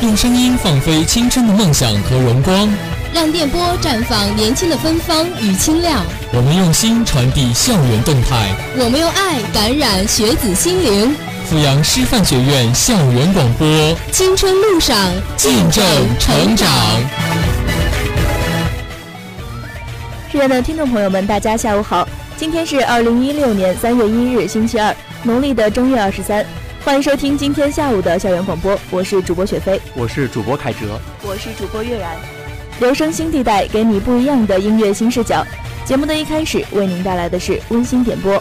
用声音放飞青春的梦想和荣光，让电波绽放年轻的芬芳与清亮。我们用心传递校园动态，我们用爱感染学子心灵。阜阳师范学院校园广播，青春路上见证成长。亲爱的听众朋友们，大家下午好，今天是二零一六年三月一日，星期二，农历的正月二十三。欢迎收听今天下午的校园广播，我是主播雪飞，我是主播凯哲，我是主播月然。留声新地带，给你不一样的音乐新视角。节目的一开始，为您带来的是温馨点播。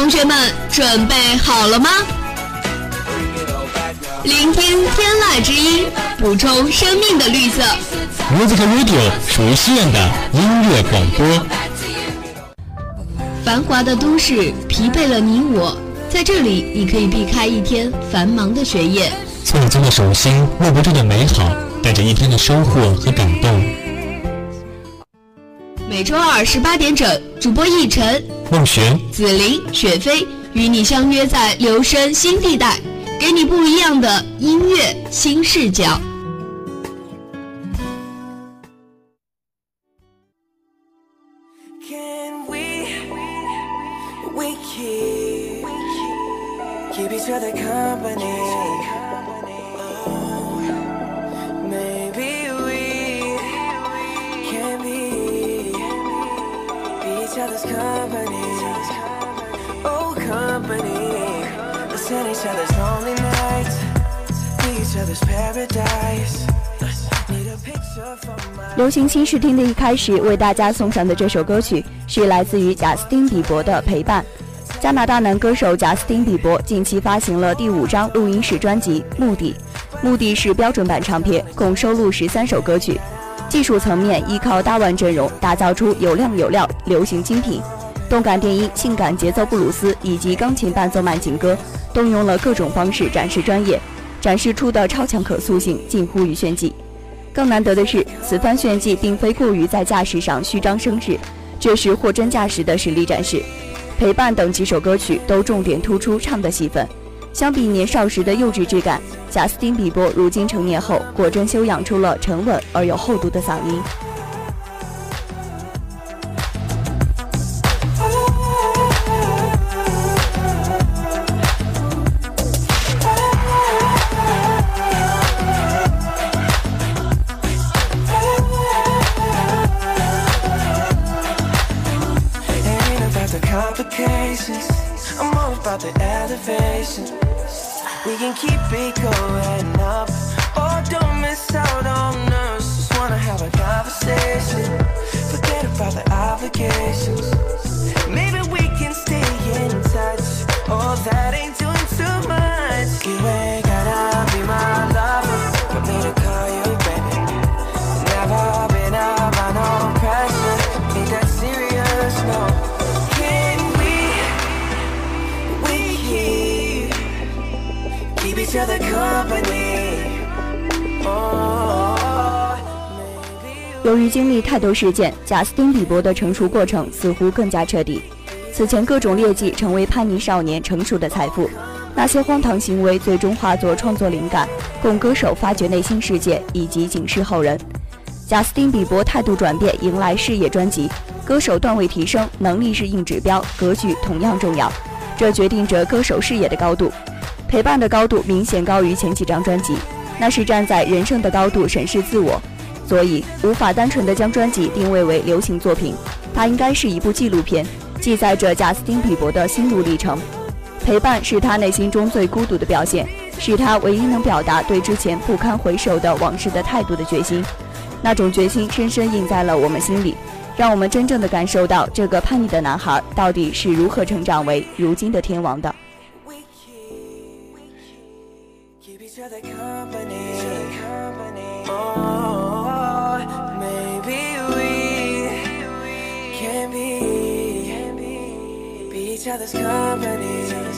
同学们，准备好了吗？聆听天籁之音，补充生命的绿色。Music Radio 属于西院的音乐广播。繁华的都市疲惫了你我，在这里你可以避开一天繁忙的学业，错综的手心，握不住的美好，带着一天的收获和感动。每周二十八点整，主播奕晨、孟璇、紫菱、雪飞与你相约在留声新地带。给你不一样的音乐新视角。流行新视听的一开始，为大家送上的这首歌曲是来自于贾斯汀·比伯的《陪伴》。加拿大男歌手贾斯汀·比伯近期发行了第五张录音室专辑《目的》，目的是标准版唱片，共收录十三首歌曲。技术层面，依靠大腕阵容打造出有量有料流行精品，动感电音、性感节奏布鲁斯以及钢琴伴奏慢情歌，动用了各种方式展示专业，展示出的超强可塑性近乎于炫技。更难得的是，此番炫技并非过于在架势上虚张声势，这是货真价实的实力展示。陪伴等几首歌曲都重点突出唱的戏份。相比年少时的幼稚质感，贾斯汀·比伯如今成年后，果真修养出了沉稳而有厚度的嗓音。complications. I'm all about the elevation. We can keep it going up. Oh, don't miss out on us. Just wanna have a conversation. Forget about the obligations. Maybe we can stay in touch. Oh, that ain't doing too much. You 由于经历太多事件，贾斯汀·比伯的成熟过程似乎更加彻底。此前各种劣迹成为叛逆少年成熟的财富，那些荒唐行为最终化作创作灵感，供歌手发掘内心世界以及警示后人。贾斯汀·比伯态度转变，迎来事业专辑，歌手段位提升，能力是硬指标，格局同样重要，这决定着歌手事业的高度。陪伴的高度明显高于前几张专辑，那是站在人生的高度审视自我，所以无法单纯的将专辑定位为流行作品，它应该是一部纪录片，记载着贾斯汀·比伯的心路历程。陪伴是他内心中最孤独的表现，是他唯一能表达对之前不堪回首的往事的态度的决心，那种决心深深印在了我们心里，让我们真正的感受到这个叛逆的男孩到底是如何成长为如今的天王的。Each other's company.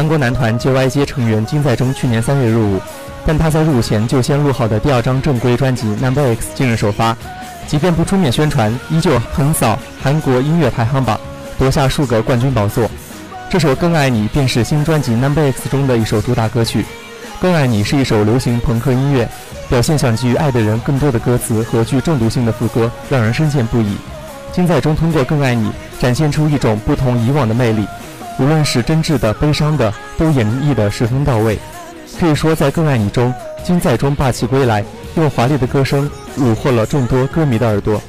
韩国男团 JYJ 成员金在中去年三月入伍，但他在入伍前就先录好的第二张正规专辑《Number X》近日首发，即便不出面宣传，依旧横扫韩国音乐排行榜，夺下数个冠军宝座。这首《更爱你》便是新专辑《Number X》中的一首主打歌曲。《更爱你》是一首流行朋克音乐，表现想给予爱的人更多的歌词和具中毒性的副歌，让人深陷不已。金在中通过《更爱你》展现出一种不同以往的魅力。无论是真挚的、悲伤的，都演绎的十分到位。可以说，在《更爱你》中，金在中霸气归来，用华丽的歌声虏获了众多歌迷的耳朵。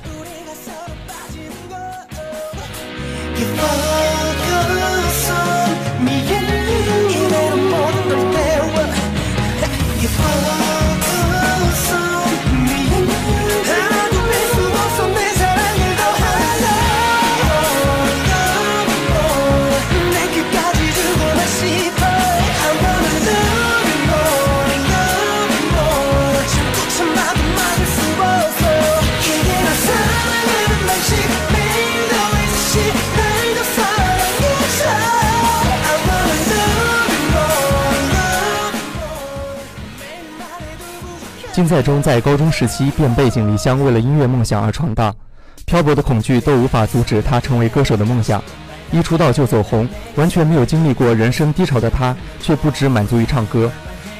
金在中在高中时期便背井离乡，为了音乐梦想而闯荡，漂泊的恐惧都无法阻止他成为歌手的梦想。一出道就走红，完全没有经历过人生低潮的他，却不只满足于唱歌，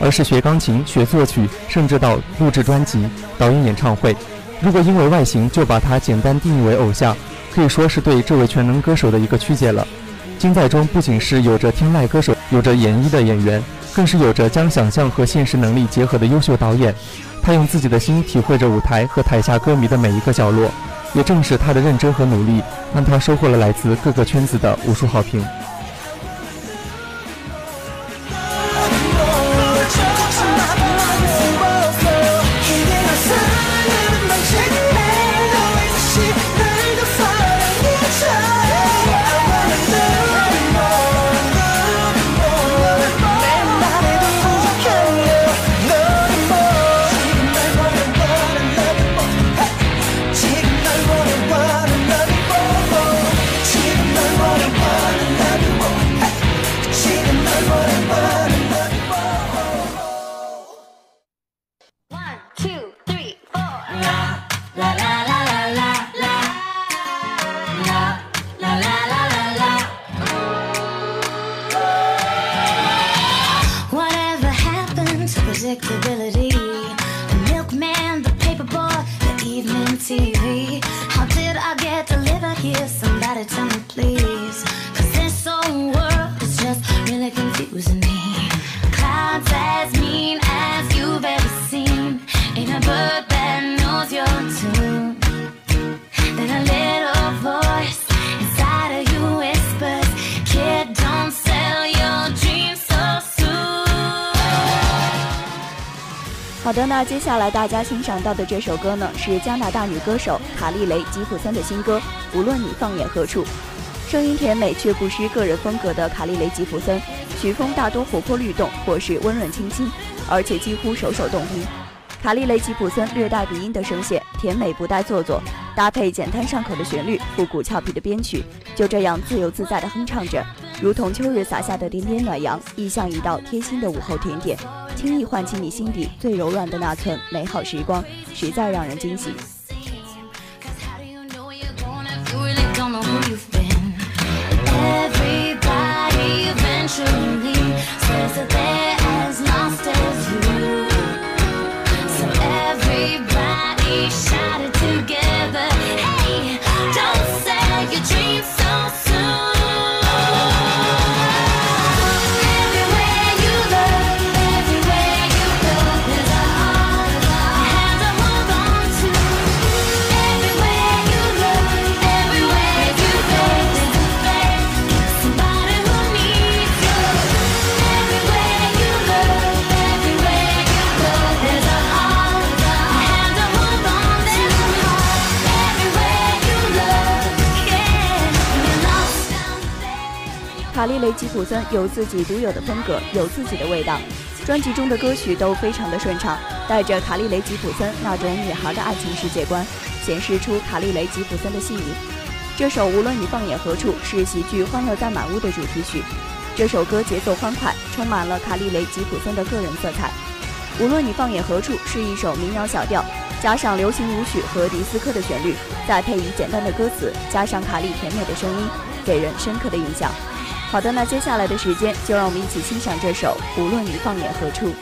而是学钢琴、学作曲，甚至到录制专辑、导演演唱会。如果因为外形就把他简单定义为偶像，可以说是对这位全能歌手的一个曲解了。金在中不仅是有着天籁歌手、有着演绎的演员。更是有着将想象和现实能力结合的优秀导演，他用自己的心体会着舞台和台下歌迷的每一个角落，也正是他的认真和努力，让他收获了来自各个圈子的无数好评。那接下来大家欣赏到的这首歌呢，是加拿大女歌手卡莉雷吉普森的新歌《无论你放眼何处》。声音甜美却不失个人风格的卡莉雷吉普森，曲风大多活泼律动或是温润清新，而且几乎首首动听。卡莉雷吉普森略带鼻音的声线，甜美不带做作，搭配简单上口的旋律，复古俏皮的编曲，就这样自由自在地哼唱着，如同秋日洒下的点点暖阳，亦像一道贴心的午后甜点。轻易唤起你心底最柔软的那寸美好时光，实在让人惊喜。吉普森有自己独有的风格有自己的味道。专辑中的歌曲都非常的顺畅带着卡莉雷吉普森那种女孩的爱情世界观显示出卡莉雷吉普森的细腻。这首无论你放眼何处是喜剧欢乐大满屋的主题曲这首歌节奏欢快充满了卡莉雷吉普森的个人色彩无论你放眼何处是一首民谣小调加上流行舞曲和迪斯科的旋律再配以简单的歌词加上卡莉甜美的声音给人深刻的印象。好的那接下来的时间就让我们一起欣赏这首无论你放眼何处。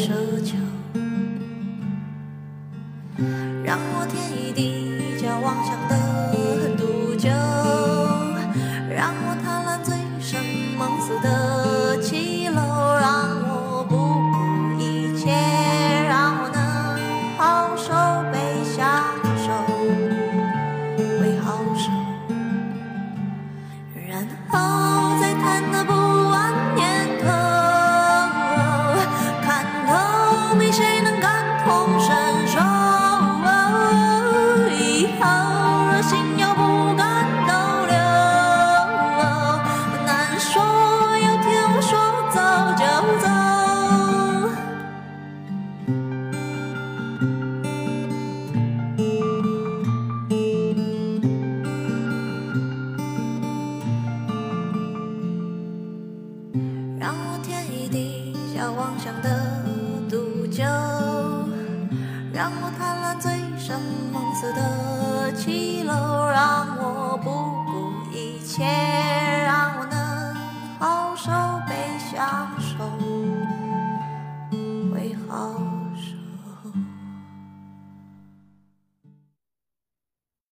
奢求谢。